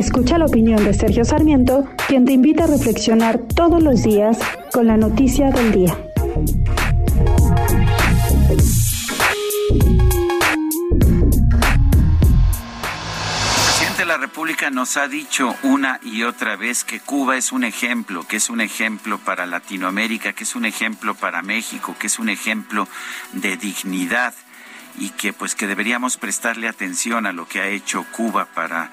Escucha la opinión de Sergio Sarmiento, quien te invita a reflexionar todos los días con la noticia del día. El presidente de la República nos ha dicho una y otra vez que Cuba es un ejemplo, que es un ejemplo para Latinoamérica, que es un ejemplo para México, que es un ejemplo de dignidad y que pues que deberíamos prestarle atención a lo que ha hecho Cuba para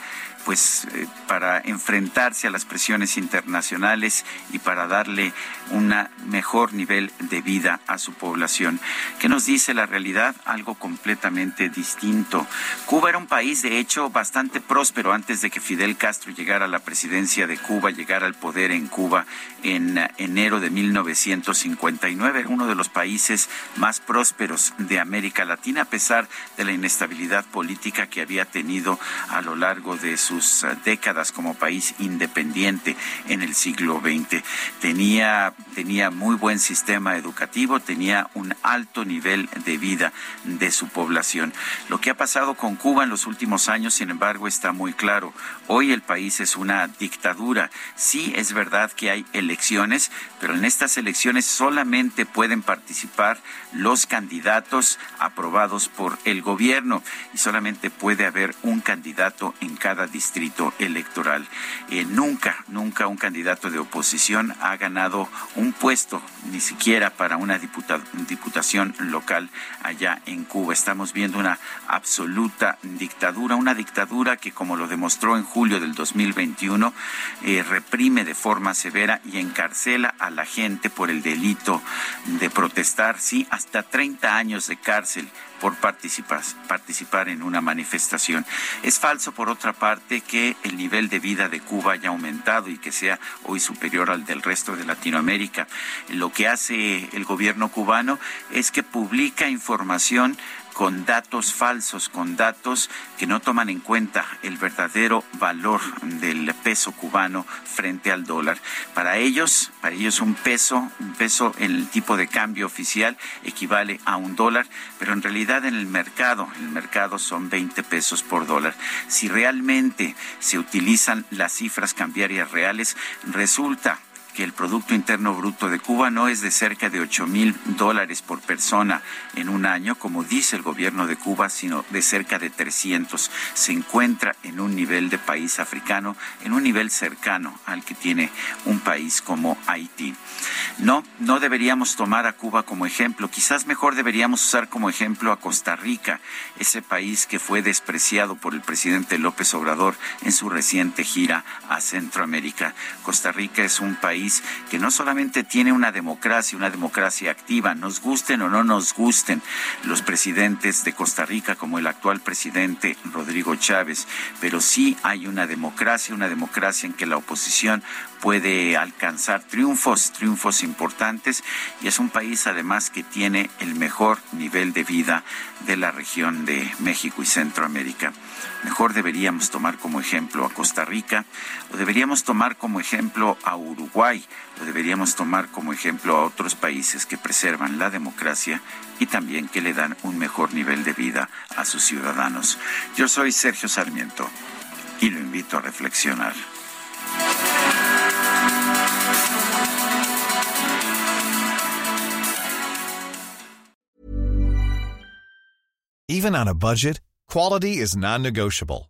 pues eh, para enfrentarse a las presiones internacionales y para darle un mejor nivel de vida a su población. ¿Qué nos dice la realidad? Algo completamente distinto. Cuba era un país, de hecho, bastante próspero antes de que Fidel Castro llegara a la presidencia de Cuba, llegara al poder en Cuba en enero de 1959. Era uno de los países más prósperos de América Latina, a pesar de la inestabilidad política que había tenido a lo largo de su eh, décadas como país independiente en el siglo XX. Tenía, tenía muy buen sistema educativo, tenía un alto nivel de vida de su población. Lo que ha pasado con Cuba en los últimos años, sin embargo, está muy claro. Hoy el país es una dictadura. Sí es verdad que hay elecciones, pero en estas elecciones solamente pueden participar los candidatos aprobados por el gobierno y solamente puede haber un candidato en cada distrito electoral. Eh, nunca, nunca un candidato de oposición ha ganado un puesto, ni siquiera para una diputación local allá en Cuba. Estamos viendo una absoluta dictadura, una dictadura que, como lo demostró en julio del 2021, eh, reprime de forma severa y encarcela a la gente por el delito de protestar, sí, hasta 30 años de cárcel por participar en una manifestación. Es falso, por otra parte, que el nivel de vida de Cuba haya aumentado y que sea hoy superior al del resto de Latinoamérica. Lo que hace el gobierno cubano es que publica información con datos falsos, con datos que no toman en cuenta el verdadero valor del peso cubano frente al dólar. Para ellos, para ellos un peso, un peso en el tipo de cambio oficial equivale a un dólar, pero en realidad en el mercado, el mercado son 20 pesos por dólar. Si realmente se utilizan las cifras cambiarias reales, resulta que el Producto Interno Bruto de Cuba no es de cerca de 8 mil dólares por persona en un año, como dice el gobierno de Cuba, sino de cerca de 300. Se encuentra en un nivel de país africano, en un nivel cercano al que tiene un país como Haití. No, no deberíamos tomar a Cuba como ejemplo. Quizás mejor deberíamos usar como ejemplo a Costa Rica, ese país que fue despreciado por el presidente López Obrador en su reciente gira a Centroamérica. Costa Rica es un país que no solamente tiene una democracia, una democracia activa, nos gusten o no nos gusten los presidentes de Costa Rica como el actual presidente Rodrigo Chávez, pero sí hay una democracia, una democracia en que la oposición puede alcanzar triunfos, triunfos importantes y es un país además que tiene el mejor nivel de vida de la región de México y Centroamérica. Mejor deberíamos tomar como ejemplo a Costa Rica, o deberíamos tomar como ejemplo a Uruguay, o deberíamos tomar como ejemplo a otros países que preservan la democracia y también que le dan un mejor nivel de vida a sus ciudadanos. Yo soy Sergio Sarmiento y lo invito a reflexionar. Even on a budget, quality is non-negotiable.